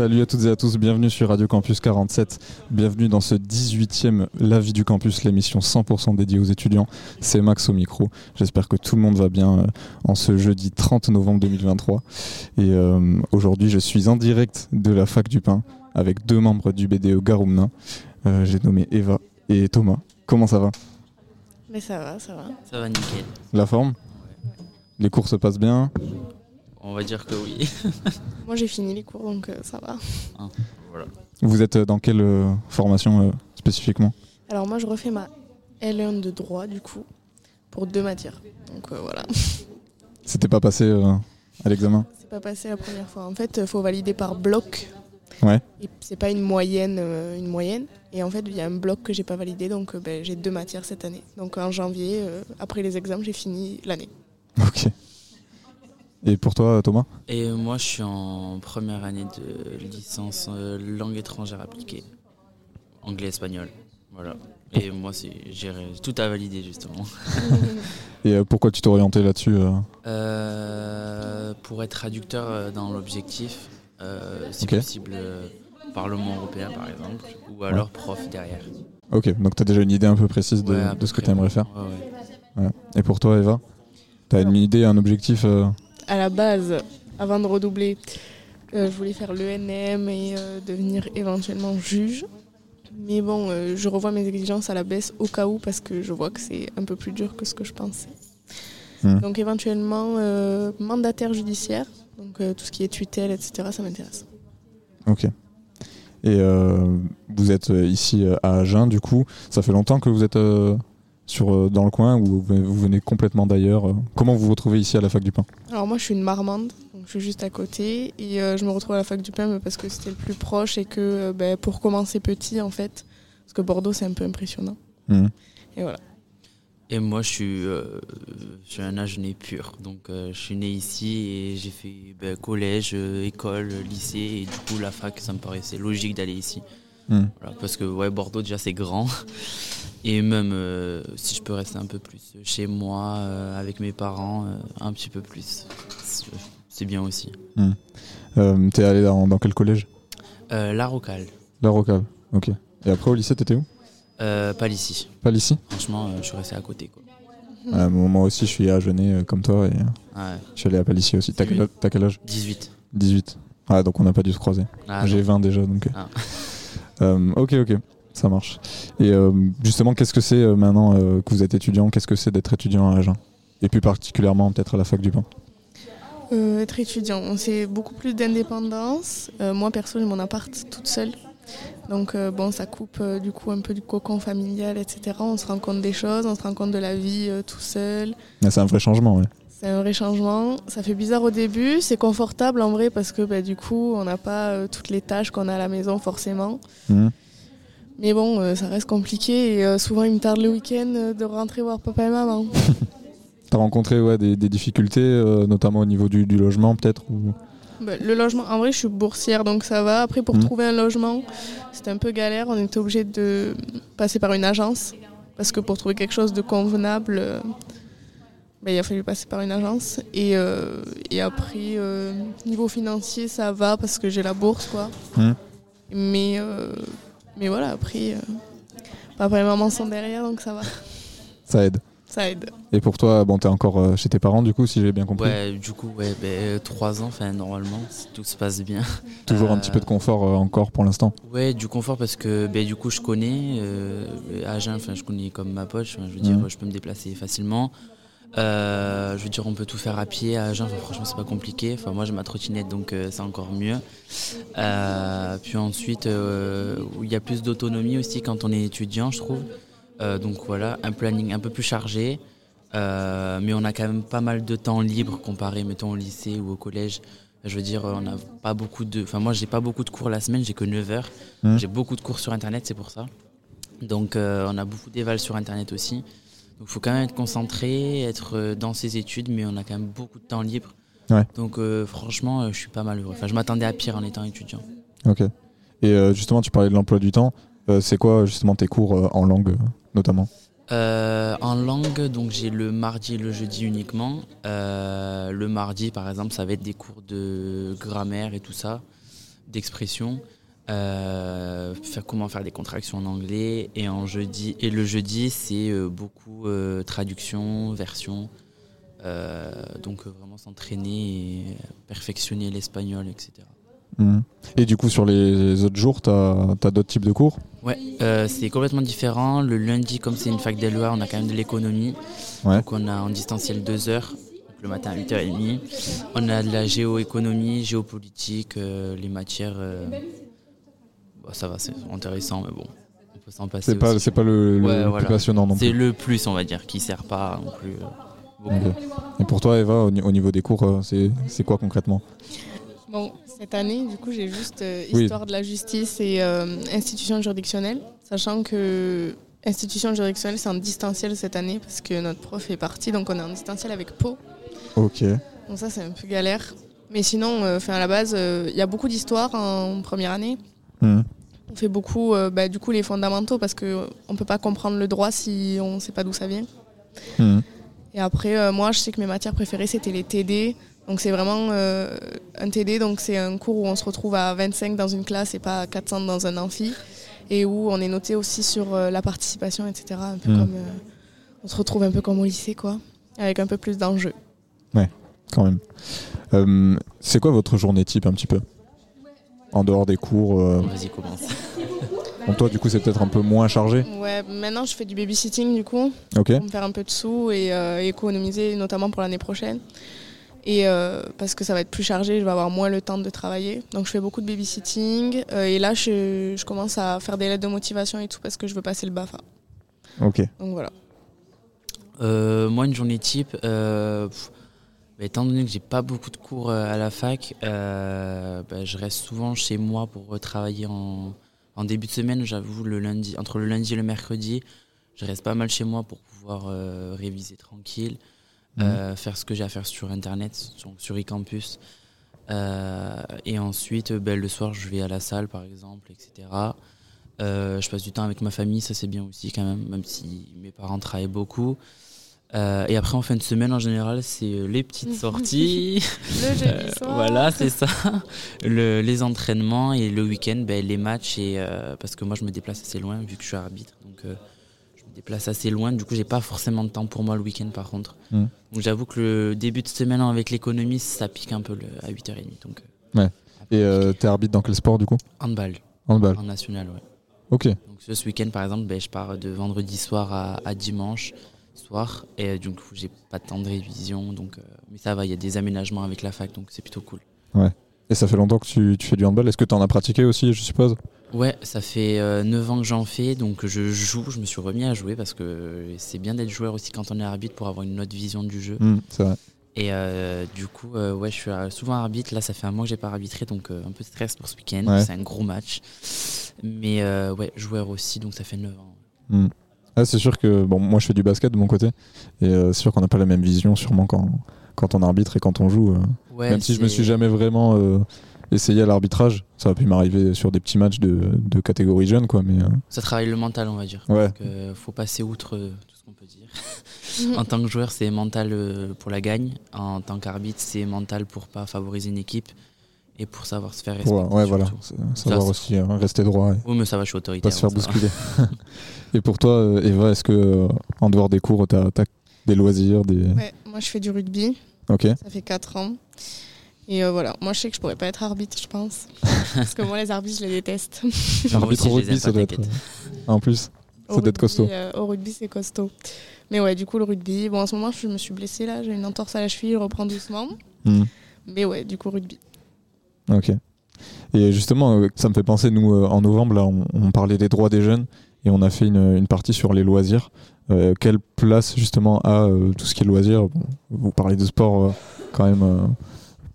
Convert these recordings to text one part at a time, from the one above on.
Salut à toutes et à tous, bienvenue sur Radio Campus 47, bienvenue dans ce 18e La vie du campus, l'émission 100% dédiée aux étudiants. C'est Max au micro, j'espère que tout le monde va bien euh, en ce jeudi 30 novembre 2023. Et euh, aujourd'hui je suis en direct de la fac du pain avec deux membres du BDE Garoumna. Euh, J'ai nommé Eva et Thomas. Comment ça va? Mais ça va, ça va. Ça va nickel. La forme? Les cours se passent bien? On va dire que oui. Moi j'ai fini les cours donc euh, ça va. voilà. Vous êtes dans quelle euh, formation euh, spécifiquement? Alors moi je refais ma L1 de droit du coup pour deux matières. Donc euh, voilà. C'était pas passé euh, à l'examen? C'est pas passé la première fois. En fait, il faut valider par bloc. Ouais. Et c'est pas une moyenne, euh, une moyenne. Et en fait, il y a un bloc que j'ai pas validé, donc euh, ben, j'ai deux matières cette année. Donc en janvier, euh, après les examens, j'ai fini l'année. Ok. Et pour toi Thomas Et moi, je suis en première année de licence euh, langue étrangère appliquée. Anglais-espagnol. Voilà. Et moi, c'est j'ai tout à valider justement. Et euh, pourquoi tu t'es orienté là-dessus euh Euh, pour être traducteur dans l'objectif, si possible, Parlement européen par exemple, ou alors prof derrière. Ok, donc tu as déjà une idée un peu précise de, Ouais, ce que tu aimerais faire. Ouais, ouais. Et pour toi, Eva Tu as une idée, un objectif À la base, avant de redoubler, euh, je voulais faire l'ENM et euh, devenir éventuellement juge. Mais bon, euh, je revois mes exigences à la baisse au cas où parce que je vois que c'est un peu plus dur que ce que je pensais. Hmm. Donc éventuellement mandataire judiciaire, donc tout ce qui est tutelle, etc., ça m'intéresse. Ok. Et vous êtes ici à Agen, du coup. Ça fait longtemps que vous êtes sur, euh, dans le coin ou vous venez complètement d'ailleurs euh Comment vous vous retrouvez ici à la fac du pain Alors moi je suis une marmande, donc je suis juste à côté et euh, je me retrouve à la fac du pain parce que c'était le plus proche et que euh, ben, pour commencer petit en fait, parce que Bordeaux c'est un peu impressionnant. Mhm. Et voilà. Et moi, je suis, euh, je suis un Agenais pur. Donc, euh, je suis né ici et j'ai fait ben, collège, école, lycée. Et du coup, la fac, ça me paraissait logique d'aller ici. Voilà, parce que ouais, Bordeaux, déjà, c'est grand. Et même euh, si je peux rester un peu plus chez moi, euh, avec mes parents, euh, un petit peu plus, c'est- bien aussi. Euh, T'es allé dans, dans quel collège? La Rocale, La Rocale. Ok. Et après au lycée, t'étais où? Pas ici. Pas ici? Franchement, je suis resté à côté. Quoi. Moi aussi, je suis à euh, comme toi et Ouais, je suis allé à Palissy aussi. T'as quel, quel âge? 18. 18. Ah, donc on n'a pas dû se croiser. Ah, J'ai non. 20 déjà, donc. Ah. Euh, ok, ok, ça marche. Et euh, justement, qu'est-ce que c'est euh, maintenant que vous êtes étudiant? Qu'est-ce que c'est d'être étudiant à Agen? Et plus particulièrement peut-être à la fac du pain. Euh, être étudiant, c'est beaucoup plus d'indépendance. Euh, moi perso j'ai mon appart toute seule. Donc euh, bon ça coupe du coup un peu du cocon familial, etc. On se rend compte des choses, on se rend compte de la vie tout seul. Mais c'est un vrai changement, ouais. C'est un vrai changement. Ça fait bizarre au début, c'est confortable en vrai parce que bah, du coup on n'a pas euh, toutes les tâches qu'on a à la maison forcément. Mhm. Mais bon, euh, ça reste compliqué et euh, souvent il me tarde le week-end de rentrer voir papa et maman. T'as rencontré ouais, des, des difficultés, notamment au niveau du, du logement peut-être ou... Bah, le logement, en vrai, je suis boursière, donc ça va. Après, pour Mhm. trouver un logement, c'était un peu galère. On était obligé de passer par une agence. Parce que pour trouver quelque chose de convenable, bah, il a fallu passer par une agence. Et, euh, et après, euh, niveau financier, ça va parce que j'ai la bourse, quoi. Mhm. Mais, euh, mais voilà, après, euh, papa et maman sont derrière, donc ça va. Ça aide. Ça aide. Et pour toi, bon, t'es encore chez tes parents du coup, si j'ai bien compris. Ouais, du coup, ouais, ben, 3 ans, enfin, normalement, si tout se passe bien. Toujours un petit peu de confort euh, encore pour l'instant. Ouais, du confort parce que ben, du coup je connais euh, Agen, enfin je connais comme ma poche, je veux dire je peux me déplacer facilement. Euh, je veux dire on peut tout faire à pied à Agen, enfin, franchement c'est pas compliqué. Enfin moi j'ai ma trottinette donc euh, c'est encore mieux. Euh, puis ensuite il y a plus d'autonomie aussi quand on est étudiant je trouve. Donc voilà un planning un peu plus chargé. Mais on a quand même pas mal de temps libre comparé, mettons, au lycée ou au collège. Je veux dire, on n'a pas beaucoup de. Enfin, moi, j'ai pas beaucoup de cours la semaine, j'ai que 9 heures. Mhm. J'ai beaucoup de cours sur Internet, c'est pour ça. Donc, on a beaucoup d'éval sur Internet aussi. Donc, il faut quand même être concentré, être euh, dans ses études, mais on a quand même beaucoup de temps libre. Ouais. Donc, euh, franchement, euh, je suis pas malheureux. Enfin, je m'attendais à pire en étant étudiant. Ok. Et euh, justement, tu parlais de l'emploi du temps. C'est quoi justement tes cours en langue, notamment? En langue, donc j'ai le mardi et le jeudi uniquement. Le mardi, par exemple, ça va être des cours de grammaire et tout ça, d'expression. Euh, faire comment faire des contractions en anglais et en jeudi et le jeudi c'est euh, beaucoup euh, traduction version Euh, donc euh, vraiment s'entraîner et perfectionner l'espagnol etc Mhm. Et du coup, sur les autres jours, tu as, d'autres types de cours? Ouais, c'est complètement différent. Le lundi, comme c'est une fac d'Eloi, on a quand même de l'économie. Ouais. Donc on a en distanciel 2 heures, le matin à 8h30. On a de la géoéconomie, géopolitique, euh, les matières. euh, bah, ça va, c'est intéressant, mais bon, on peut s'en passer. C'est pas, c'est pas le, le Ouais, plus voilà. passionnant non C'est plus. le plus, on va dire, qui sert pas non plus euh. Et pour toi, Eva, au, ni- au niveau des cours, euh, c'est, c'est quoi concrètement? Bon, cette année, du coup, j'ai juste euh, Oui. histoire de la justice et euh, institution juridictionnelle, sachant que institution juridictionnelle, c'est en distanciel cette année parce que notre prof est parti, donc on est en distanciel avec Pau. Ok. Donc ça, c'est un peu galère. Mais sinon, euh, à la base, euh, il y a beaucoup d'histoire en première année. On fait beaucoup, euh, bah, du coup, les fondamentaux parce qu'on ne peut pas comprendre le droit si on ne sait pas d'où ça vient. Mhm. Et après, euh, moi, je sais que mes matières préférées, c'était les TD. Donc, c'est vraiment euh, un TD. Donc, c'est un cours où on se retrouve à 25 dans une classe et pas à 400 dans un amphi. Et où on est noté aussi sur la participation, etc. Un peu Mm. comme, on se retrouve un peu comme au lycée, quoi. Avec un peu plus d'enjeux. Quand même. C'est quoi votre journée type un petit peu? En dehors des cours euh, Vas-y, commence. Bon, toi, du coup, c'est peut-être un peu moins chargé. Ouais, maintenant, je fais du babysitting, du coup. Ok. pour me faire un peu de sous et euh, économiser, notamment pour l'année prochaine. Et euh, parce que ça va être plus chargé, je vais avoir moins le temps de travailler. Donc je fais beaucoup de babysitting. euh, et là, je, je commence à faire des lettres de motivation et tout parce que je veux passer le BAFA. Ok. Donc voilà. Euh, moi, une journée type, euh, pff, étant donné que j'ai pas beaucoup de cours euh, à la fac, euh, bah, je reste souvent chez moi pour travailler en, en début de semaine. J'avoue, le lundi, entre le lundi et le mercredi, je reste pas mal chez moi pour pouvoir euh, réviser tranquille, Mhm. euh, faire ce que j'ai à faire sur internet, sur, sur eCampus. Et ensuite, bah, le soir, je vais à la salle, par exemple, etc. Je passe du temps avec ma famille, ça c'est bien aussi quand même, même si mes parents travaillent beaucoup. Euh, et après, en fin de semaine, en général, c'est euh, les petites sorties. Le jeudi Euh, soir. voilà, c'est ça. Le- les entraînements et le week-end, ben, les matchs. Et, euh, parce que moi, je me déplace assez loin vu que je suis arbitre. Donc, euh, je me déplace assez loin. Du coup, j'ai pas forcément de temps pour moi le week-end, par contre. Mm. Donc, j'avoue que le début de semaine avec l'économie, ça pique un peu le- à 8h30. Donc, Ouais. Et euh, t'es arbitre dans quel sport, du coup? Handball, Handball. en national, ouais. Ok. Donc ce, ce week-end, par exemple, ben, je pars de vendredi soir à, à dimanche soir. Et euh, coup, j'ai pas de temps de révision. Donc, euh, mais ça va, il y a des aménagements avec la fac, donc c'est plutôt cool. Et ça fait longtemps que tu, tu fais du handball. Est-ce que t'en as pratiqué aussi, je suppose? Ouais, ça fait euh, 9 ans que j'en fais, donc je joue, je me suis remis à jouer parce que c'est bien d'être joueur aussi quand on est arbitre pour avoir une autre vision du jeu. Hmm, C'est vrai. Et euh, du coup, euh, ouais, je suis souvent arbitre. Là, ça fait un mois que j'ai pas arbitré, donc un peu de stress pour ce week-end. Ouais. C'est un gros match. Mais ouais, joueur aussi, donc ça fait 9 ans. Hmm. Ah, c'est sûr que bon, moi je fais du basket de mon côté et euh, c'est sûr qu'on n'a pas la même vision sûrement quand, quand on arbitre et quand on joue. euh. Ouais, Même si je me suis jamais vraiment euh, essayé à l'arbitrage, ça a pu m'arriver sur des petits matchs de, de catégorie jeune quoi. Mais euh, Ça travaille le mental, on va dire. ouais, Donc, euh, faut passer outre tout ce qu'on peut dire. en tant que joueur, c'est mental pour la gagne. En tant qu'arbitre, c'est mental pour pas favoriser une équipe et pour savoir se faire respecter. ouais, ouais, voilà, savoir Ça, aussi euh, rester droit Oui, mais ça va, je suis autoritaire. pas se faire bousculer. et pour toi, euh, Eva, est-ce que euh, en dehors des cours, t'as as des loisirs, des Ouais, moi, je fais du rugby. Ok. Ça fait 4 ans. Et euh, voilà, moi, je sais que je pourrais pas être arbitre, je pense. parce que moi, les arbitres, je les déteste. Arbitre au rugby, ça doit être. En plus, Au ça doit être rugby, costaud. euh, au rugby, c'est costaud. Mais ouais, du coup, le rugby. Bon, en ce moment, je me suis blessée là, j'ai une entorse à la cheville, je reprends doucement. Hmm. Mais ouais, du coup, rugby. Ok. Et justement, euh, ça me fait penser, nous, euh, en novembre, là, on, on parlait des droits des jeunes. et on a fait une, une partie sur les loisirs. Euh, quelle place justement a euh, tout ce qui est loisirs? Bon, Vous parlez de sport euh, quand même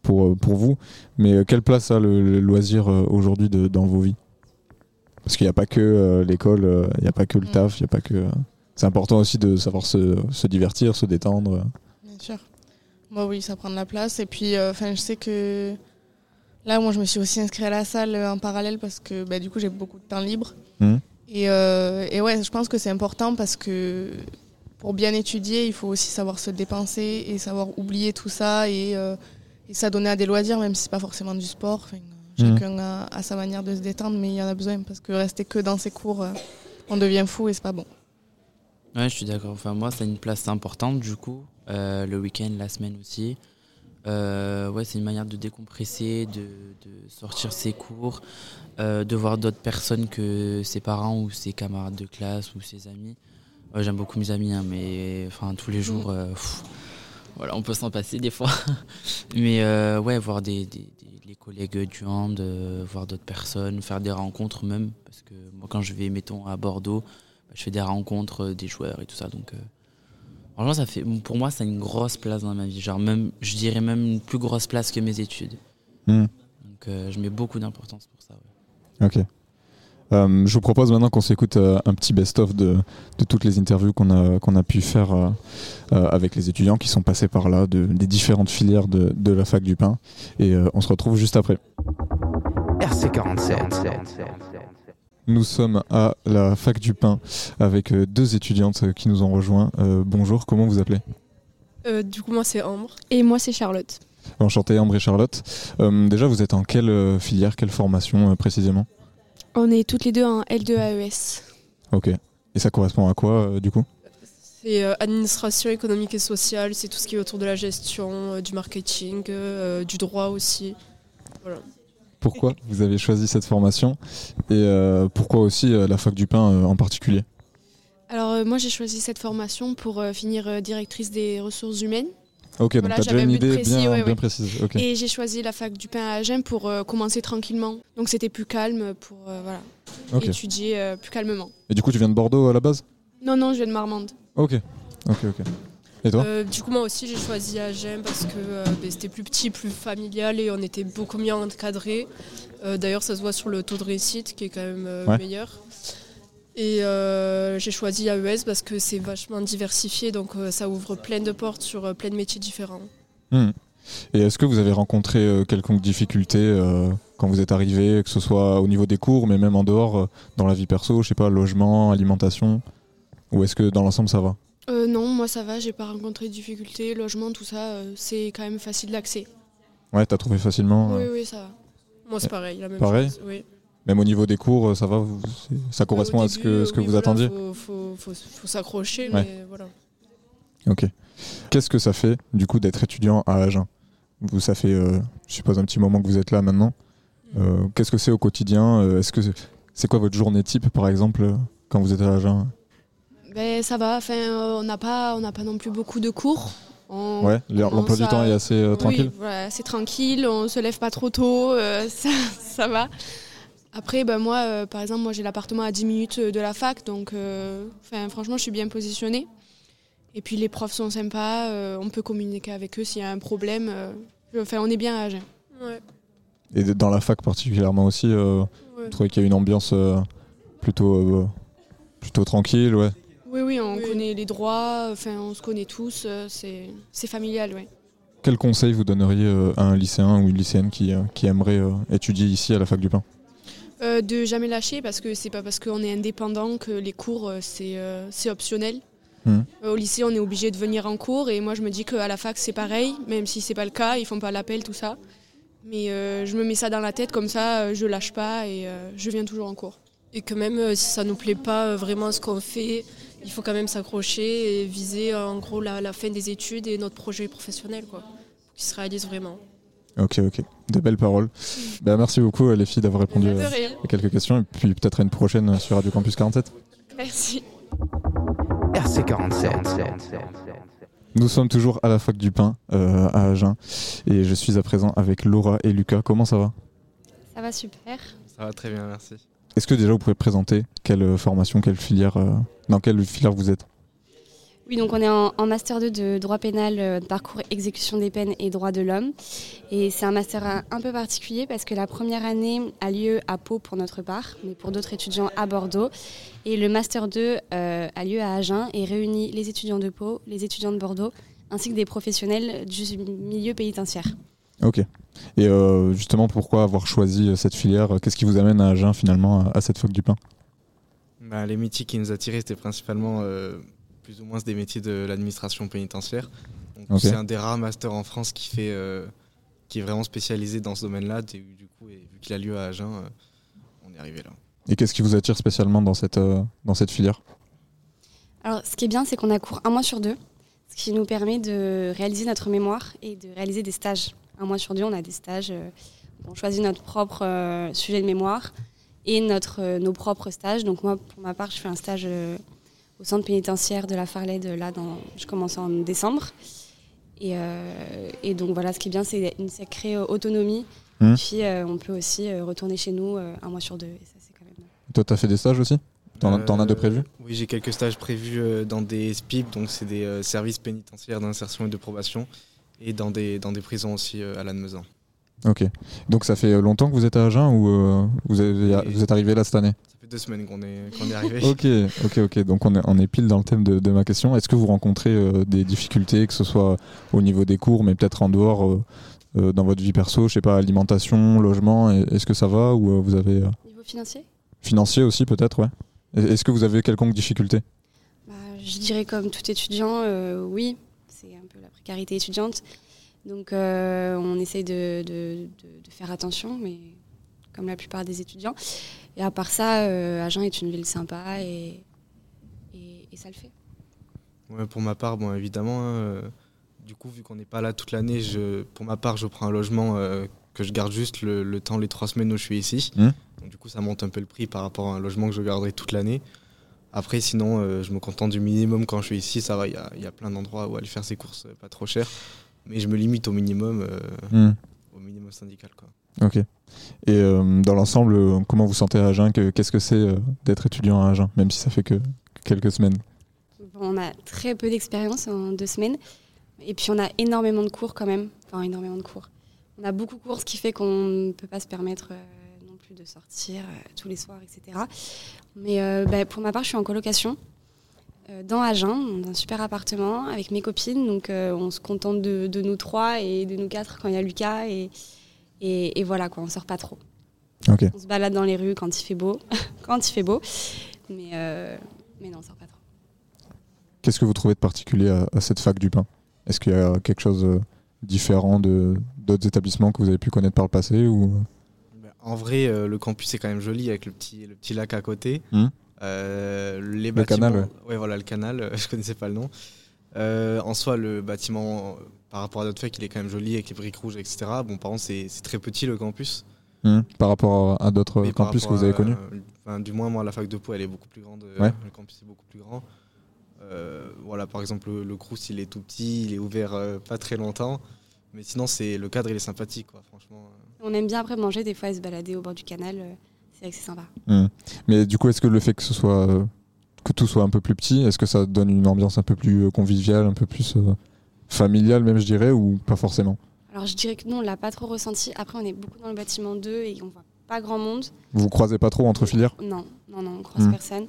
pour, pour vous, mais quelle place a le, le loisir aujourd'hui dans vos vies? Parce qu'il n'y a pas que l'école, il n'y a pas que le Mm. taf, il y a pas que. C'est important aussi de savoir se, se divertir, se détendre. Bien sûr. Moi, oui, ça prend de la place. Et puis, enfin, je sais que là, moi, je me suis aussi inscrite à la salle euh, en parallèle parce que bah, du coup, j'ai beaucoup de temps libre. Mhm. Et, euh, et ouais, je pense que c'est important parce que pour bien étudier, il faut aussi savoir se dépenser et savoir oublier tout ça et, euh, et s'adonner à des loisirs, même si c'est pas forcément du sport. Enfin, Mhm. Chacun a, a sa manière de se détendre, mais il y en a besoin parce que rester que dans ses cours, euh, on devient fou et c'est pas bon. Ouais, je suis d'accord. Enfin, moi, c'est une place importante du coup. Euh, le week-end, la semaine aussi. Euh, ouais, c'est une manière de décompresser, de, sortir ses cours, euh, de voir d'autres personnes que ses parents ou ses camarades de classe ou ses amis. J'aime beaucoup mes amis, hein, mais enfin tous les jours, euh, voilà, on peut s'en passer des fois. mais ouais, voir des, les collègues du hand, voir d'autres personnes, faire des rencontres même, parce que moi quand je vais, mettons, à Bordeaux, bah, je fais des rencontres des joueurs et tout ça. Donc, franchement, ça fait, pour moi, ça a une grosse place dans ma vie. Genre, même, je dirais même une plus grosse place que mes études. Hmm. Donc, euh, je mets beaucoup d'importance pour ça. ouais. Ok. Euh, je vous propose maintenant qu'on s'écoute euh, un petit best-of de, de toutes les interviews qu'on a, qu'on a pu faire euh, euh, avec les étudiants qui sont passés par là, de- des différentes filières de, de la fac du pain. Et euh, on se retrouve juste après. RC47. Nous sommes à la fac du pain avec euh, deux étudiantes euh, qui nous ont rejoints. Euh, bonjour, comment vous appelez? Euh, du coup, moi, c'est Ambre. Et moi, c'est Charlotte. Enchanté, Ambre et Charlotte. Euh, déjà, vous êtes en quelle euh, filière, quelle formation euh, précisément? On est toutes les deux en L2 AES. Ok. Et ça correspond à quoi euh, du coup? C'est euh, administration économique et sociale, c'est tout ce qui est autour de la gestion, euh, du marketing, euh, du droit aussi. Pourquoi vous avez choisi cette formation et euh, pourquoi aussi euh, la fac du pain euh, en particulier Alors, moi, j'ai choisi cette formation pour finir directrice des ressources humaines. Ok, donc Voilà, t'as déjà une idée précis, bien, ouais, bien ouais. précise. Et j'ai choisi la fac du pain à Agen pour euh, commencer tranquillement. Donc, c'était plus calme pour euh, voilà, étudier euh, plus calmement. Et du coup, tu viens de Bordeaux à la base? Non, non, je viens de Marmande. Ok. Ok, ok. Et toi Euh, du coup, moi aussi, j'ai choisi Agen parce que euh, ben, c'était plus petit, plus familial et on était beaucoup mieux encadré. Euh, D'ailleurs, ça se voit sur le taux de réussite qui est quand même euh, Ouais. meilleur. Et j'ai choisi AES parce que c'est vachement diversifié, donc ça ouvre plein de portes sur plein de métiers différents. Hmm. Et est-ce que vous avez rencontré quelconque difficulté quand vous êtes arrivé, que ce soit au niveau des cours, mais même en dehors, dans la vie perso, je sais pas, logement, alimentation? Ou est-ce que dans l'ensemble ça va? Euh, non, moi, ça va, j'ai pas rencontré de difficultés. Logement, tout ça, euh, c'est quand même facile d'accès. Ouais, t'as trouvé facilement Oui, euh, oui, ça va. Moi, c'est pareil, la même Pareil chose. Oui. Même au niveau des cours, ça va vous- Ça correspond à ce que, début, ce que oui, vous voilà, attendiez faut, faut, faut, faut s'accrocher, Ouais. mais voilà. Ok. Qu'est-ce que ça fait, du coup, d'être étudiant à Agen? Vous, ça fait, euh, je suppose, un petit moment que vous êtes là maintenant. Euh, Qu'est-ce que c'est au quotidien? Est-ce que c'est quoi votre journée type, par exemple, quand vous êtes à Agen? Ben, ça va, enfin, euh, on n'a pas, on n'a pas non plus beaucoup de cours. On- Ouais, l'emploi du temps est assez euh, Oui, tranquille voilà, c'est tranquille, on se lève pas trop tôt, euh, ça, ça va. Après, ben moi, euh, par exemple, moi j'ai l'appartement à 10 minutes de la fac, donc euh, enfin, franchement, je suis bien positionnée. Et puis les profs sont sympas, euh, on peut communiquer avec eux s'il y a un problème. euh, enfin, on est bien à Agen. Ouais. Et dans la fac particulièrement aussi, euh, Ouais. vous trouvez qu'il y a une ambiance euh, plutôt, euh, plutôt tranquille, ouais. Oui, oui, on Oui. connaît les droits, enfin, on se connaît tous, euh, c'est c'est familial, oui. Quel conseil vous donneriez euh, à un lycéen ou une lycéenne qui, euh, qui aimerait étudier ici à la fac du pain Euh, de jamais lâcher parce que c'est pas parce qu'on est indépendant que les cours c'est c'est optionnel. Euh, au lycée, on est obligé de venir en cours et moi je me dis qu'à la fac c'est pareil, même si c'est pas le cas, ils font pas l'appel tout ça. Mais euh, je me mets ça dans la tête comme ça, je lâche pas et euh, je viens toujours en cours. Et que même euh, si ça nous plaît pas euh, vraiment ce qu'on fait, il faut quand même s'accrocher et viser euh, en gros la, la fin des études et notre projet professionnel, quoi, pour qu'il se réalise vraiment. Ok, ok. De belles paroles. Ben, merci beaucoup euh, les filles d'avoir répondu De euh, à quelques questions et puis peut-être à une prochaine sur Radio Campus 47. Merci. RC47. Nous sommes toujours à la fac du pain euh, à Agen et je suis à présent avec Laura et Lucas. Comment ça va? Ça va super. Ça va très bien, merci. Est-ce que déjà vous pouvez présenter quelle formation, quelle filière, euh, dans quelle filière vous êtes? Oui, donc on est en, en master 2 de droit pénal, euh, parcours exécution des peines et droit de l'homme. Et c'est un master un, un peu particulier parce que la première année a lieu à Pau pour notre part, mais pour d'autres étudiants à Bordeaux. Et le master 2 euh, a lieu à Agen et réunit les étudiants de Pau, les étudiants de Bordeaux, ainsi que des professionnels du milieu pénitentiaire. Ok. Et euh, justement, pourquoi avoir choisi cette filière? Qu'est-ce qui vous amène à Agen finalement, à, à cette fac du pain Bah, les métiers qui nous attiraient, c'était principalement euh, plus ou moins des métiers de l'administration pénitentiaire. C'est un des rares masters en France qui, fait, euh, qui est vraiment spécialisé dans ce domaine-là. Du du coup, et vu qu'il a lieu à Agen, euh, on est arrivé là. Et qu'est-ce qui vous attire spécialement dans cette, euh, dans cette filière? Alors, ce qui est bien, c'est qu'on a cours un mois sur deux, ce qui nous permet de réaliser notre mémoire et de réaliser des stages. Un mois sur deux, on a des stages. euh, on choisit notre propre euh, sujet de mémoire et notre, euh, nos propres stages. Donc moi, pour ma part, je fais un stage euh, au centre pénitentiaire de la Farlède. Là, dans, je commence en décembre. Et, euh, et donc voilà, ce qui est bien, c'est une sacrée euh, autonomie. Mhm. Puis euh, on peut aussi euh, retourner chez nous euh, un mois sur deux. Et ça, c'est quand même. Toi, t'as fait des stages aussi? T'en t'en as de Euh, prévus? Oui, j'ai quelques stages prévus euh, dans des SPIP, donc c'est des euh, services pénitentiaires d'insertion et de probation, et dans des, dans des prisons aussi euh, à Lannemezan. Ok. Donc ça fait longtemps que vous êtes à Agen ou euh, vous, avez- vous êtes arrivé là cette année? Ça fait deux semaines qu'on est, qu'on est arrivé. Ok, ok, ok. Donc on est, on est pile dans le thème de, de ma question. Est-ce que vous rencontrez euh, des difficultés, que ce soit au niveau des cours, mais peut-être en dehors, euh, euh, dans votre vie perso, je sais pas, alimentation, logement, est-ce que ça va ou euh, vous avez euh, Niveau financier? financier aussi peut-être, ouais. Est-ce que vous avez quelconque difficulté? Bah, je dirais comme tout étudiant, euh, oui, c'est un peu la précarité étudiante. Donc euh, on essaye de, de- de- de faire attention, mais comme la plupart des étudiants. Et à part ça, euh, Agen est une ville sympa et, et, et ça le fait. Ouais, pour ma part, bon, évidemment, hein, euh, du coup, vu qu'on n'est pas là toute l'année, je, pour ma part, je prends un logement euh, que je garde juste le, le temps, les trois semaines où je suis ici. Mhm. Donc, du coup, ça monte un peu le prix par rapport à un logement que je garderai toute l'année. Après, sinon, euh, je me contente du minimum quand je suis ici. Ça va, il y a, il y a plein d'endroits où aller faire ses courses euh, pas trop cher. Mais je me limite au minimum, euh, Hmm, au minimum syndical. Quoi. Ok. Et euh, dans l'ensemble, euh, comment vous sentez à Agen que- Qu'est-ce que c'est euh, d'être étudiant à Agen, même si ça fait que quelques semaines? Bon, on a très peu d'expérience en deux semaines. Et puis on a énormément de cours quand même. Enfin, énormément de cours. On a beaucoup de cours, ce qui fait qu'on ne peut pas se permettre euh, non plus de sortir euh, tous les soirs, etc. Mais euh, bah, pour ma part, je suis en colocation dans Agen, dans un super appartement avec mes copines. Donc euh, on se contente de, de nous trois et de nous quatre quand il y a Lucas. Et, et, et voilà, quoi, on sort pas trop. On se balade dans les rues quand il fait beau. quand il fait beau. Mais, euh, mais non, on sort pas trop. Qu'est-ce que vous trouvez de particulier à, à cette fac du pain? Est-ce qu'il y a quelque chose euh, différent de d'autres établissements que vous avez pu connaître par le passé ou Ben, En vrai, euh, le campus est quand même joli avec le petit, le petit lac à côté. Mhm. Euh, les Le canal, bâtiments- ouais, voilà, le canal, euh, je connaissais pas le nom. Euh, en soi, le bâtiment, par rapport à notre fac, il est quand même joli avec les briques rouges, etc. Bon, par contre, c'est c'est très petit le campus. Hmm, par rapport à, à d'autres campus que vous avez connus enfin, Du moins, moi, la fac de Pau, elle est beaucoup plus grande. Ouais. Le campus est beaucoup plus grand. Euh, voilà, par exemple, le, le Crous, il est tout petit, il est ouvert euh, pas très longtemps. Mais sinon, c'est le cadre, il est sympathique, quoi, franchement. On aime bien après manger, des fois, et se balader au bord du canal. C'est vrai que c'est sympa. Hmm. Mais du coup, est-ce que le fait que ce soit euh, que tout soit un peu plus petit, est-ce que ça donne une ambiance un peu plus euh, conviviale, un peu plus euh, familiale même, je dirais, ou pas forcément? Alors je dirais que nous, on l'a pas trop ressenti. Après, on est beaucoup dans le bâtiment 2 et on voit pas grand monde. Vous vous croisez pas trop entre filières? Non, non, non, on croise Mm. personne.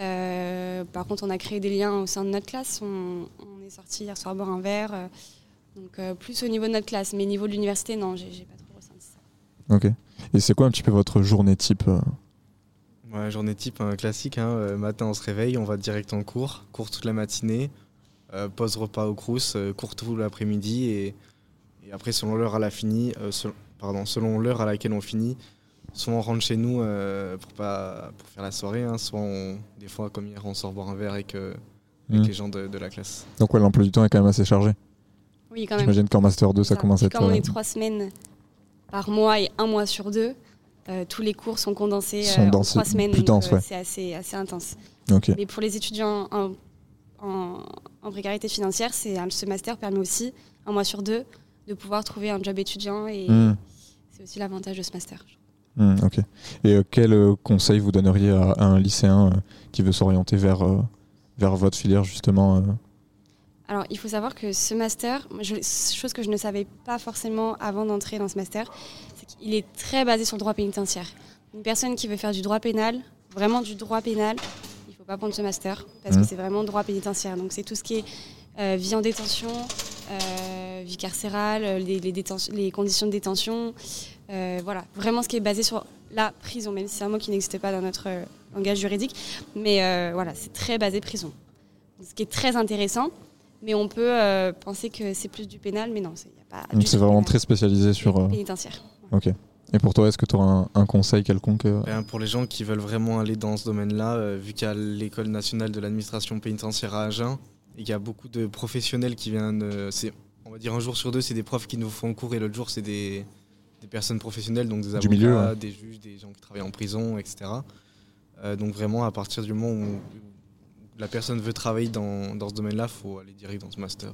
Euh, par contre, on a créé des liens au sein de notre classe. On, on est sorti hier soir boire un verre. euh, donc plus au niveau de notre classe, mais niveau de l'université, non, j'ai pas. Ok. Et c'est quoi un petit peu votre journée type euh Ouais, journée type un classique. hein. Euh, matin, on se réveille, on va direct en cours, cours toute la matinée, euh, pause repas au Crous, euh, cours tout l'après-midi et, et après, selon l'heure à la fini, euh, sel- pardon, selon l'heure à laquelle on finit, soit on rentre chez nous euh, pour pas pour faire la soirée, hein, soit on, des fois comme hier, on sort boire un verre avec, euh, avec Hmm. les gens de, de la classe. Donc ouais, l'emploi du temps est quand même assez chargé. Oui, quand même. J'imagine qu'en Master 2, ça, Ça. commence à être... Comme on est trois semaines par mois et un mois sur deux, euh, tous les cours sont condensés Sont euh, en trois semaines. donc, euh, ouais. C'est assez, assez intense. Ok. Mais pour les étudiants en, en- en précarité financière, c'est ce master permet aussi, un mois sur deux, de pouvoir trouver un job étudiant et Hmm. c'est aussi l'avantage de ce master. Hmm, ok. Et euh, quel euh, conseil vous donneriez à, à un lycéen qui veut s'orienter vers, vers votre filière justement Alors, il faut savoir que ce master, je- chose que je ne savais pas forcément avant d'entrer dans ce master, c'est qu'il est très basé sur le droit pénitentiaire. Une personne qui veut faire du droit pénal, vraiment du droit pénal, il ne faut pas prendre ce master parce que c'est vraiment droit pénitentiaire. Donc, c'est tout ce qui est euh, vie en détention, euh, vie carcérale, les, les conditions de détention. euh, voilà, vraiment ce qui est basé sur la prison, même si c'est un mot qui n'existe pas dans notre euh, langage juridique. Mais euh, voilà, c'est très basé prison. Ce qui est très intéressant. Mais on peut euh, penser que c'est plus du pénal, mais non, il n'y a pas. Donc c'est vraiment pénal. très spécialisé sur. euh, pénitentiaire. Ok. Et pour toi, est-ce que tu auras un, un conseil quelconque euh Ben, pour les gens qui veulent vraiment aller dans ce domaine-là, euh, vu qu'il y a l'école nationale de l'administration pénitentiaire à Agen et qu'il y a beaucoup de professionnels qui viennent, euh, c'est, on va dire un jour sur deux, c'est des profs qui nous font cours et l'autre jour c'est des, des personnes professionnelles, donc des Du avocats, milieu, ouais. des juges, des gens qui travaillent en prison, etc. Euh, donc vraiment, à partir du moment où, où la personne veut travailler dans, dans ce domaine-là, il faut aller direct dans ce master.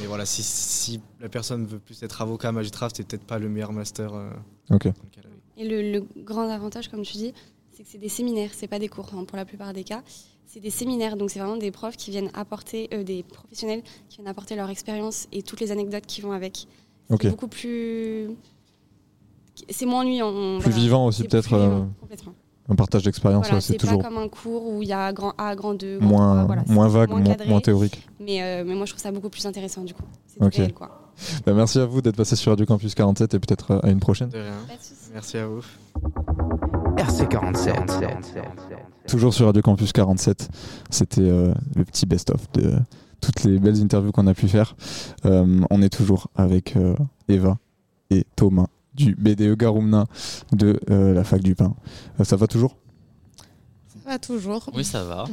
Mais voilà, si, si la personne veut plus être avocat, magistrat, c'est peut-être pas le meilleur master. euh, Ok. dans lequel aller. Et le, le grand avantage, comme tu dis, c'est que c'est des séminaires, c'est pas des cours hein, pour la plupart des cas. C'est des séminaires, donc c'est vraiment des profs qui viennent apporter, euh, des professionnels qui viennent apporter leur expérience et toutes les anecdotes qui vont avec. C'est beaucoup plus. C'est moins ennuyant. on- Plus vivant aussi, peut-être, euh, complètement. Un partage d'expérience, Voilà, ouais, c'est c'est toujours pas comme un cours où il y a grand A, grand 2, grand moins, 3, voilà, c'est moins vague, moins, cadré. moins théorique. Mais, euh, mais moi, je trouve ça beaucoup plus intéressant du coup. C'est réel, quoi. Bah, merci à vous d'être passé sur Radio Campus 47 et peut-être euh, à une prochaine. De rien. Pas de. Merci à vous. RC47. Toujours sur Radio Campus 47, c'était euh, le petit best-of de toutes les belles interviews qu'on a pu faire. Euh, on est toujours avec euh, Eva et Thomas du BDE Garumna de euh, la fac du Pain. Euh, ça va toujours? Ça va toujours. Oui, ça va.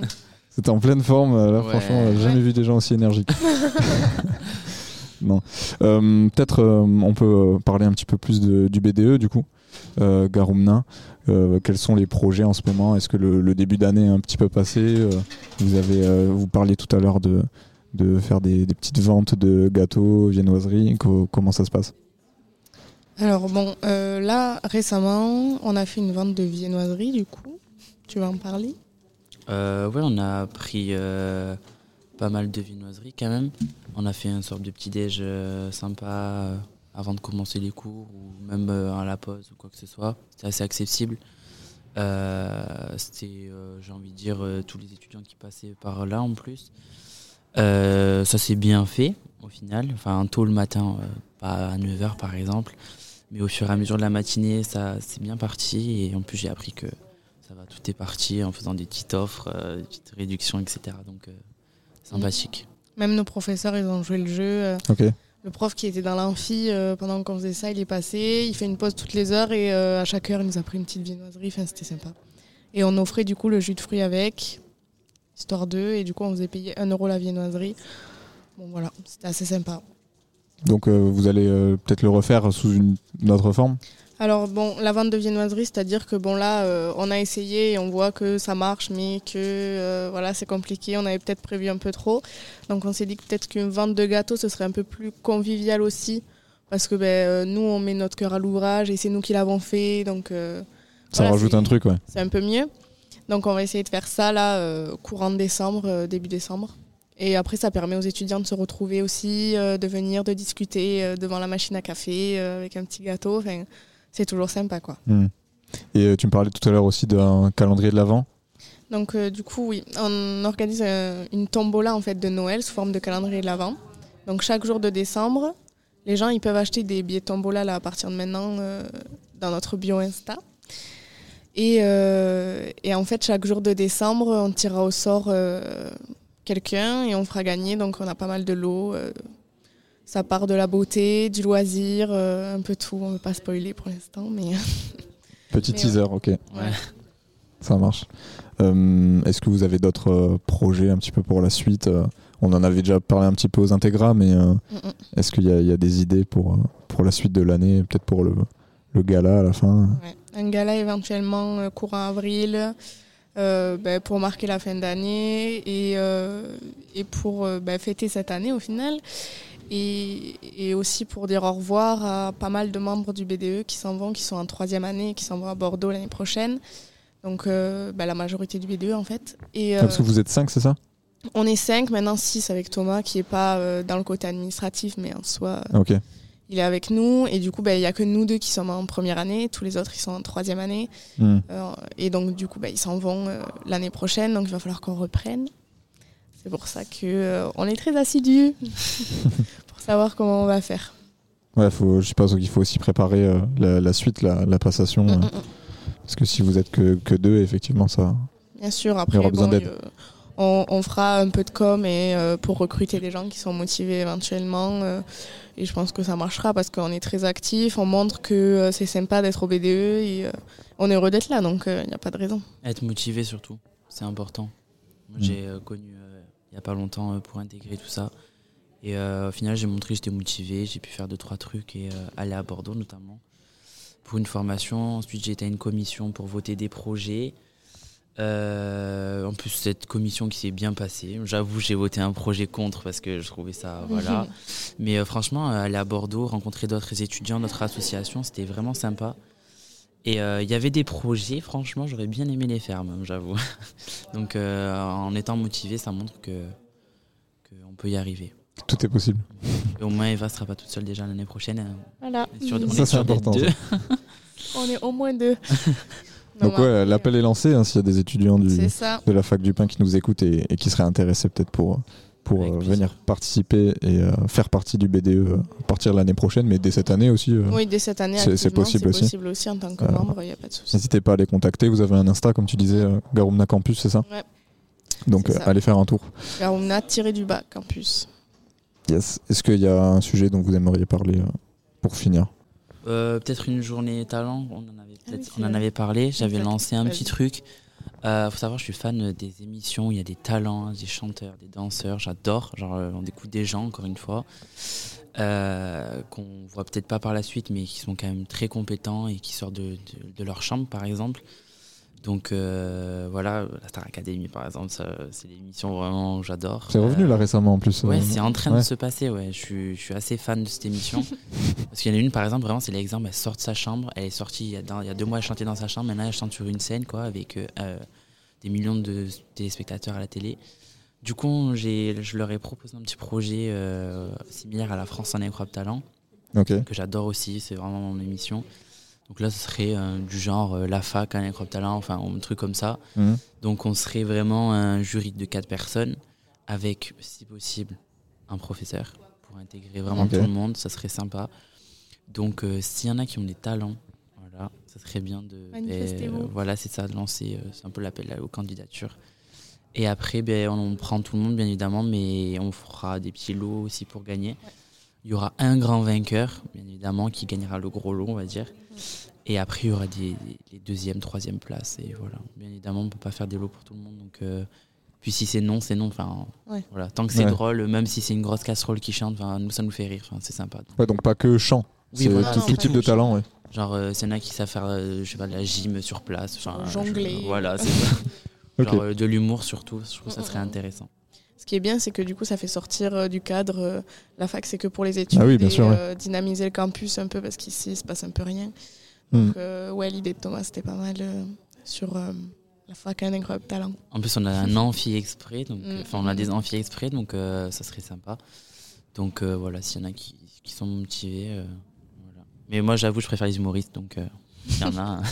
C'était en pleine forme, là Ouais. franchement, j'ai jamais vu des gens aussi énergiques. non. Euh, Peut-être euh, on peut parler un petit peu plus de- du BDE du coup, euh, Garumna. Euh, quels sont les projets en ce moment? Est-ce que le, le début d'année est un petit peu passé? Vous avez, euh, vous parliez tout à l'heure de, de faire des, des petites ventes de gâteaux, viennoiseries. Co- comment ça se passe? Alors bon, euh, là récemment, on a fait une vente de viennoiserie du coup. Tu vas en parler? Euh, ouais, on a pris euh, pas mal de viennoiseries quand même. On a fait une sorte de petit déj sympa avant de commencer les cours ou même à la pause ou quoi que ce soit. C'était assez accessible. C'était, j'ai envie de dire, tous les étudiants qui passaient par là en plus. Ça s'est bien fait au final. Enfin, tôt le matin, pas à 9h par exemple. Mais au fur et à mesure de la matinée, ça c'est bien parti. Et en plus, j'ai appris que ça va, tout est parti en faisant des petites offres, euh, des petites réductions, etc. Donc, euh, sympathique. Même nos professeurs, ils ont joué le jeu. euh. Le prof qui était dans l'amphi euh, pendant qu'on faisait ça, il est passé. Il fait une pause toutes les heures et euh, à chaque heure, il nous a pris une petite viennoiserie. Enfin, c'était sympa. Et on offrait du coup le jus de fruits avec, histoire d'eux. Et du coup, on faisait payer 1 euro la viennoiserie. Bon, voilà, c'était assez sympa. Donc euh, vous allez euh, peut-être le refaire sous une, une autre forme Alors bon, la vente de viennoiserie, c'est-à-dire que bon là, euh, on a essayé et on voit que ça marche, mais que voilà, c'est compliqué. On avait peut-être prévu un peu trop, donc on s'est dit que peut-être qu'une vente de gâteaux, ce serait un peu plus convivial aussi, parce que ben, nous, on met notre cœur à l'ouvrage et c'est nous qui l'avons fait, donc Ça Voilà, rajoute un truc, ouais. c'est un peu mieux. Donc on va essayer de faire ça là, courant décembre, début décembre. Et après, ça permet aux étudiants de se retrouver aussi, euh, de venir, de discuter euh, devant la machine à café euh, avec un petit gâteau. Enfin, c'est toujours sympa, quoi. Hmm. Et tu me parlais tout à l'heure aussi d'un calendrier de l'Avent. Donc du coup, oui, on organise une tombola en fait de Noël sous forme de calendrier de l'Avent. Donc chaque jour de décembre, les gens ils peuvent acheter des billets de tombola là, à partir de maintenant dans notre bio Insta. Et, et en fait, chaque jour de décembre, on tirera au sort quelqu'un et on fera gagner. Donc on a pas mal de lots. euh, ça part de la beauté, du loisir, euh, un peu tout. On ne veut pas spoiler pour l'instant, mais Petit Mais teaser, ok. Ouais. Ça marche. Euh, Est-ce que vous avez d'autres euh, projets un petit peu pour la suite Euh, On en avait déjà parlé un petit peu aux intégras, mais euh, Mm, mm. est-ce qu'il y, a- il y a des idées pour, pour la suite de l'année, peut-être pour le, le gala à la fin? Ouais. Un gala éventuellement courant avril euh, ben, pour marquer la fin d'année et, euh, et pour euh, ben, fêter cette année au final. Et, et aussi pour dire au revoir à pas mal de membres du BDE qui s'en vont, qui sont en troisième année, qui s'en vont à Bordeaux l'année prochaine. Donc euh, bah, la majorité du BDE en fait. Et, Ah, parce que euh, vous êtes 5, c'est ça? on est cinq, maintenant six avec Thomas qui est pas euh, dans le côté administratif mais en soi Ah, Ok. Il est avec nous. Et du coup bah, il y a que nous deux qui sommes en première année, tous les autres ils sont en troisième année. Hmm. Euh, et donc, du coup, bah, ils s'en vont euh, l'année prochaine, donc il va falloir qu'on reprenne. C'est pour ça que euh, on est très assidus pour savoir comment on va faire. Ouais, faut, je suppose qu'il faut aussi préparer la, la suite, la, la passation. Mm, mm, mm. parce que si vous êtes que, que deux, effectivement, ça. Bien sûr, Il y après, aura besoin bon, d'aide. On, on fera un peu de com et, euh, pour recruter des gens qui sont motivés éventuellement. euh, et je pense que ça marchera parce qu'on est très actifs, on montre que euh, c'est sympa d'être au BDE et euh, on est heureux d'être là, donc il n'y a pas de raison. Être motivé surtout, c'est important. Mm. J'ai euh, connu euh, il n'y a pas longtemps euh, pour intégrer tout ça. Et euh, au final, j'ai montré que j'étais motivé, j'ai pu faire deux, trois trucs et euh, aller à Bordeaux notamment pour une formation. Ensuite, j'ai été à une commission pour voter des projets. Euh, en plus, cette commission qui s'est bien passée. J'avoue, j'ai voté un projet contre parce que je trouvais ça. Voilà. Mais euh, franchement, aller à Bordeaux, rencontrer d'autres étudiants, d'autres associations, c'était vraiment sympa. Et euh, il y avait des projets, franchement, j'aurais bien aimé les faire, même, j'avoue. Donc, euh, en étant motivé, ça montre que qu'on peut y arriver. Tout est possible. Et au moins, Eva sera pas toute seule déjà l'année prochaine. Voilà, On est sûr, on Ça, est c'est sûr important, deux. on est au moins deux. Donc, Non, ouais, l'appel est lancé hein, s'il y a des étudiants du, de la fac du pain qui nous écoutent et, et qui seraient intéressés peut-être pour, pour euh, venir participer et euh, faire partie du BDE euh, à partir de l'année prochaine, mais dès cette année aussi. euh, Oui, dès cette année, C'est- possible aussi. possible aussi en tant que Euh, membre, il n'y a pas de souci. N'hésitez pas à les contacter. Vous avez un Insta, comme tu disais, euh, Garumna Campus, c'est ça Ouais. Donc euh, ça. allez faire un tour. Garumna tiré du bas, campus. Yes. Est-ce qu'il y a un sujet dont vous aimeriez parler euh, pour finir? Euh, peut-être une journée talent, on en avait, oui, c'est on en avait parlé. J'avais lancé un petit truc. Euh, faut savoir, je suis fan des émissions où il y a des talents, des chanteurs, des danseurs. J'adore. Genre, euh, on découvre des gens, encore une fois, euh, qu'on voit peut-être pas par la suite, mais qui sont quand même très compétents et qui sortent de, de- de leur chambre, par exemple. Donc euh, voilà, la Star Academy, par exemple, c'est l'émission vraiment j'adore. C'est revenu Euh, là récemment en plus. Ouais, euh, c'est en train ouais. de se passer, ouais. Je suis, je suis assez fan de cette émission. Parce qu'il y en a une, par exemple, vraiment, c'est l'exemple, elle sort de sa chambre, elle est sortie il y a, dans- il y a deux mois, elle chantait dans sa chambre, maintenant elle chante sur une scène, quoi, avec euh, euh, des millions de téléspectateurs à la télé. Du coup, je leur ai proposé un petit projet euh, similaire à la France en incroyable talent, que j'adore aussi, c'est vraiment mon émission. Donc là, ce serait euh, du genre euh, la fac, un incroyable talent, enfin, un truc comme ça. Mhm. Donc on serait vraiment un jury de quatre personnes avec, si possible, un professeur pour intégrer vraiment tout le monde, ça serait sympa. Donc euh, s'il y en a qui ont des talents, voilà, ça serait bien de Manifestez-vous. ben, voilà, c'est ça, de lancer, euh, c'est un peu l'appel aux candidatures. Et après, ben, on prend tout le monde bien évidemment, mais on fera des petits lots aussi pour gagner. Il y aura un grand vainqueur, bien évidemment, qui gagnera le gros lot, on va dire. Et après, il y aura des, les deuxième, troisième places. Et voilà. Bien évidemment, on ne peut pas faire des lots pour tout le monde. Donc, euh, puis si c'est non, c'est non. Enfin, Ouais. voilà. Tant que c'est Ouais. drôle, même si c'est une grosse casserole qui chante, enfin, nous, ça nous fait rire. Enfin, c'est sympa. Ouais, donc pas que chant. Oui, c'est voilà, tout, non, tout pas type de talent. Ouais. Genre, euh, s'il y en a qui savent faire, euh, je sais pas, de la gym sur place. Jongler. je- voilà, c'est ça. Genre, euh, de l'humour surtout. Je trouve que ça serait Mm, mm, mm. intéressant. Ce qui est bien, c'est que du coup, ça fait sortir euh, du cadre. euh, la fac, c'est que pour les études. Ah oui, bien et, sûr, ouais. euh, dynamiser le campus un peu parce qu'ici, il se passe un peu rien. Hmm. Donc, euh, ouais, l'idée de Thomas, c'était pas mal euh, sur euh, la fac, un incroyable talent. En plus, on a un amphi exprès, donc Mm. enfin, on a des amphis exprès, donc euh, ça serait sympa. Donc euh, voilà, s'il y en a qui, qui sont motivés, euh, voilà. Mais moi, j'avoue, je préfère les humoristes, donc euh, s'il y en a. hein.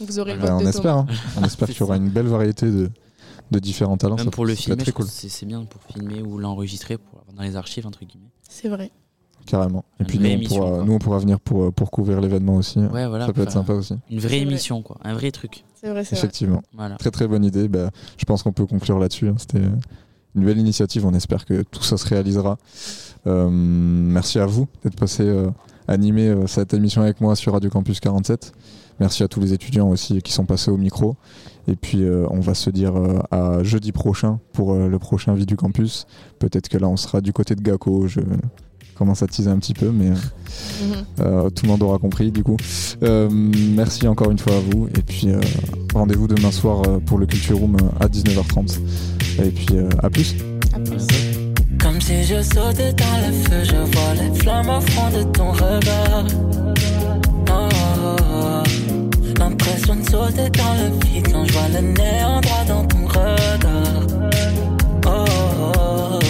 Vous aurez le Bah, on de espère. Hein. On espère C'est qu'il y aura une belle variété de, de différents talents. Même Ça- pour le filmer, cool. c'est bien pour filmer ou l'enregistrer pour avoir dans les archives, entre guillemets. C'est vrai. Carrément. Et Une puis nous on, émission, pourra, quoi. nous, on pourra venir pour, euh, pour couvrir l'événement aussi. Ouais, voilà. ça peut être sympa aussi. Une vraie émission, quoi. Un vrai truc. C'est vrai, c'est vrai. Effectivement. Voilà. Très très bonne idée. Bah, je pense qu'on peut conclure là-dessus. hein. C'était une belle initiative. On espère que tout ça se réalisera. Euh, merci à vous d'être passé euh, animer euh, cette émission avec moi sur Radio Campus 47. Merci à tous les étudiants aussi qui sont passés au micro. Et puis euh, on va se dire euh, à jeudi prochain pour euh, le prochain Vie du Campus. Peut-être que là on sera du côté de Gaco. Je commence à teaser un petit peu, mais euh, tout le monde aura compris du coup. Euh, merci encore une fois à vous. Et puis euh, rendez-vous demain soir pour le Culture Room à 19h30. Et puis euh, à plus. À plus. Comme Si je saute dans le feu, je vois les flammes au fond de ton regard. Oh, oh, oh. L'impression de sauter dans le vide quand je vois le néant droit dans ton regard. oh. oh, oh.